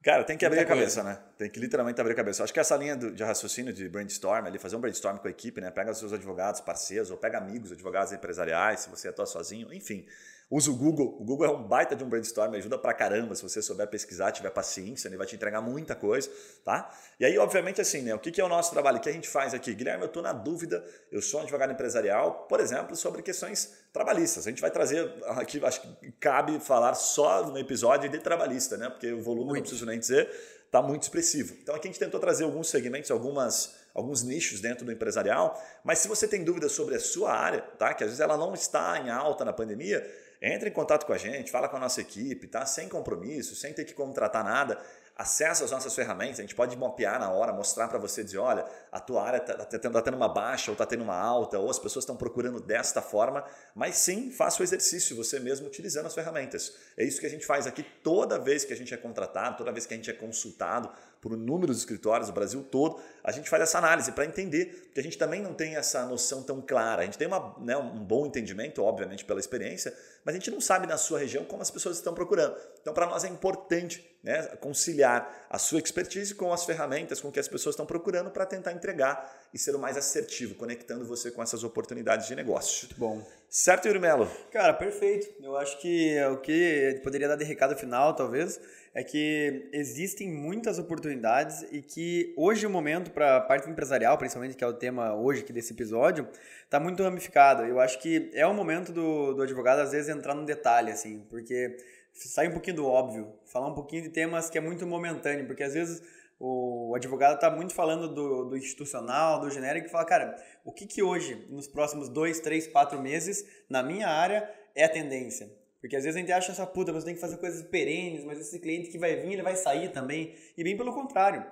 Cara, tem que abrir a cabeça, né? Tem que literalmente abrir a cabeça. Acho que essa linha de raciocínio de brainstorm, ali, fazer um brainstorm com a equipe, né? Pega os seus advogados, parceiros, ou pega amigos, advogados empresariais, se você atua sozinho, enfim. Usa o Google. O Google é um baita de um brainstorm, ajuda pra caramba. Se você souber pesquisar, tiver paciência, ele vai te entregar muita coisa, tá? E aí, obviamente, assim, né? O que é o nosso trabalho? O que a gente faz aqui? Guilherme, eu estou na dúvida, eu sou um advogado empresarial, por exemplo, sobre questões trabalhistas. A gente vai trazer aqui, acho que cabe falar só no episódio de trabalhista, né? Porque o volume, muito. não preciso nem dizer, está muito expressivo. Então aqui a gente tentou trazer alguns segmentos, algumas, alguns nichos dentro do empresarial, mas se você tem dúvidas sobre a sua área, tá? Que às vezes ela não está em alta na pandemia, entre em contato com a gente, fala com a nossa equipe, tá? Sem compromisso, sem ter que contratar nada. Acesse as nossas ferramentas, a gente pode mapear na hora, mostrar para você, dizer, olha, a tua área está tá tendo, tá tendo uma baixa ou está tendo uma alta, ou as pessoas estão procurando desta forma, mas sim, faça o exercício você mesmo utilizando as ferramentas. É isso que a gente faz aqui toda vez que a gente é contratado, toda vez que a gente é consultado por inúmeros escritórios do Brasil todo, a gente faz essa análise para entender, que a gente também não tem essa noção tão clara. A gente tem uma, né, um bom entendimento, obviamente, pela experiência, mas a gente não sabe na sua região como as pessoas estão procurando. Então, para nós é importante né, conciliar a sua expertise com as ferramentas com que as pessoas estão procurando para tentar entregar e ser o mais assertivo, conectando você com essas oportunidades de negócio. Muito bom. Certo, Yuri Melo? Cara, perfeito. Eu acho que o que poderia dar de recado final, talvez, é que existem muitas oportunidades e que hoje o momento para a parte empresarial, principalmente que é o tema hoje aqui desse episódio, está muito ramificado. Eu acho que é o momento do, do advogado às vezes entrar no detalhe, assim, porque sai um pouquinho do óbvio, falar um pouquinho de temas que é muito momentâneo, porque às vezes o advogado está muito falando do, do, institucional, do genérico, e fala, cara, o que, que hoje, nos próximos dois, três, quatro meses, na minha área, é a tendência? Porque às vezes a gente acha essa puta, você tem que fazer coisas perenes, mas esse cliente que vai vir, ele vai sair também. E bem pelo contrário.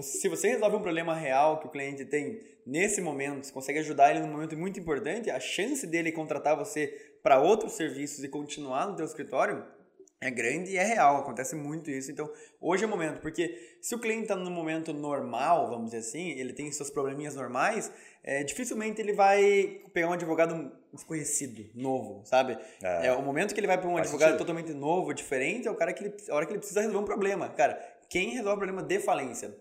Se você resolve um problema real que o cliente tem nesse momento, você consegue ajudar ele num momento muito importante, a chance dele contratar você para outros serviços e continuar no teu escritório é grande e é real, acontece muito isso. Então, hoje é o momento, porque se o cliente está no momento normal, vamos dizer assim, ele tem seus probleminhas normais, é, dificilmente ele vai pegar um advogado desconhecido, novo, sabe? É, é o momento que ele vai para um advogado sentido. totalmente novo, diferente, é o cara que ele, a hora que ele precisa resolver um problema. Cara, quem resolve o problema de falência?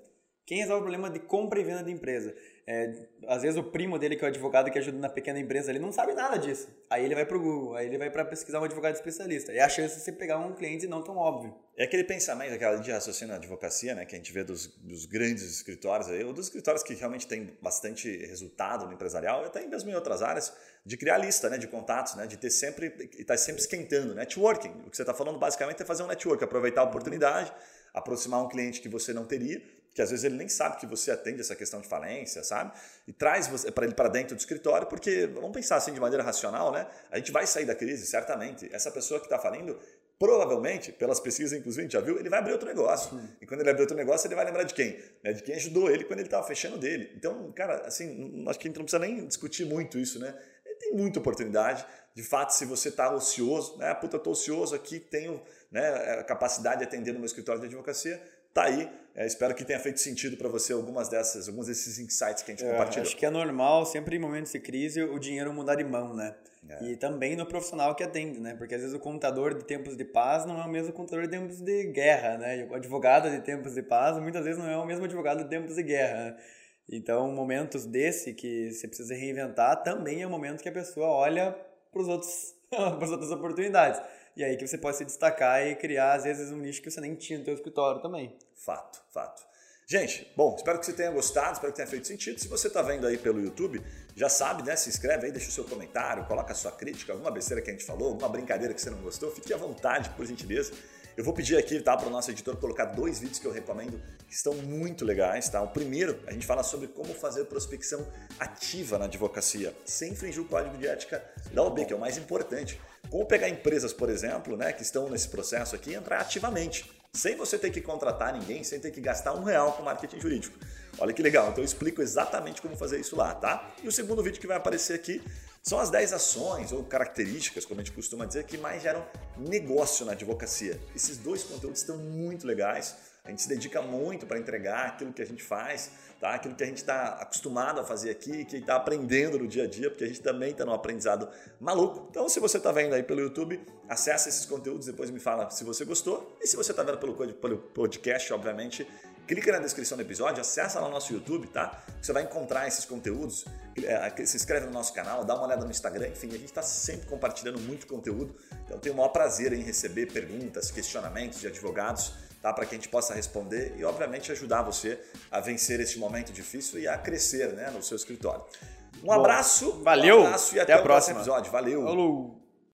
Quem resolve o problema de compra e venda de empresa? É, às vezes o primo dele, que é o advogado que ajuda na pequena empresa, ele não sabe nada disso. Aí ele vai pro Google, aí ele vai para pesquisar um advogado especialista. E a chance de você pegar um cliente não tão óbvio. É aquele pensamento, aquela de raciocínio na advocacia, né, que a gente vê dos, dos grandes escritórios, aí, ou dos escritórios que realmente têm bastante resultado no empresarial, até mesmo em outras áreas, de criar lista né, de contatos, né, de ter sempre, estar tá sempre esquentando. Networking, o que você está falando basicamente é fazer um network, aproveitar a oportunidade, aproximar um cliente que você não teria que às vezes ele nem sabe que você atende essa questão de falência, sabe? E traz para ele para dentro do escritório, porque vamos pensar assim de maneira racional, né? A gente vai sair da crise, certamente. Essa pessoa que está falindo, provavelmente, pelas pesquisas, inclusive, a gente já viu, ele vai abrir outro negócio. Hum. E quando ele abrir outro negócio, ele vai lembrar de quem? Né? De quem ajudou ele quando ele estava fechando dele. Então, cara, assim, acho que a gente não precisa nem discutir muito isso, né? Tem muita oportunidade. De fato, se você está ocioso, né? Puta, estou ocioso aqui, tenho né, a capacidade de atender no meu escritório de advocacia, tá aí. É, espero que tenha feito sentido para você algumas dessas, alguns desses insights que a gente é, compartilhou. Acho que é normal, sempre em momentos de crise, o dinheiro mudar de mão, né? É. E também no profissional que atende, né? Porque às vezes o contador de tempos de paz não é o mesmo contador de tempos de guerra, né? E o advogado de tempos de paz muitas vezes não é o mesmo advogado de tempos de guerra. Né? Então, momentos desse que você precisa reinventar também é o momento que a pessoa olha para os outros, para as outras oportunidades. E aí que você pode se destacar e criar, às vezes, um nicho que você nem tinha no seu escritório também. Fato, fato. Gente, bom, espero que você tenha gostado, espero que tenha feito sentido. Se você está vendo aí pelo YouTube, já sabe, né? Se inscreve aí, deixa o seu comentário, coloca a sua crítica, alguma besteira que a gente falou, alguma brincadeira que você não gostou, fique à vontade, por gentileza. Eu vou pedir aqui, tá, para o nosso editor colocar dois vídeos que eu recomendo que estão muito legais, tá? O primeiro, a gente fala sobre como fazer prospecção ativa na advocacia, sem infringir o código de ética da OB, que é o mais importante. Como pegar empresas, por exemplo, né, que estão nesse processo aqui e entrar ativamente, sem você ter que contratar ninguém, sem ter que gastar um real com marketing jurídico. Olha que legal, então eu explico exatamente como fazer isso lá, tá? E o segundo vídeo que vai aparecer aqui são as 10 ações ou características, como a gente costuma dizer, que mais geram negócio na advocacia. Esses dois conteúdos estão muito legais. A gente se dedica muito para entregar aquilo que a gente faz, tá? aquilo que a gente está acostumado a fazer aqui, que está aprendendo no dia a dia, porque a gente também está num aprendizado maluco. Então, se você está vendo aí pelo YouTube, acessa esses conteúdos, depois me fala se você gostou. E se você está vendo pelo, pelo podcast, obviamente, clica na descrição do episódio, acessa lá no nosso YouTube, tá? Você vai encontrar esses conteúdos, é, se inscreve no nosso canal, dá uma olhada no Instagram, enfim, a gente está sempre compartilhando muito conteúdo. Então, tenho o maior prazer em receber perguntas, questionamentos de advogados tá? para que a gente possa responder e, obviamente, ajudar você a vencer esse momento difícil e a crescer né, no seu escritório. Um Bom, abraço, valeu, um abraço e até, até o próximo episódio. Valeu! Falou.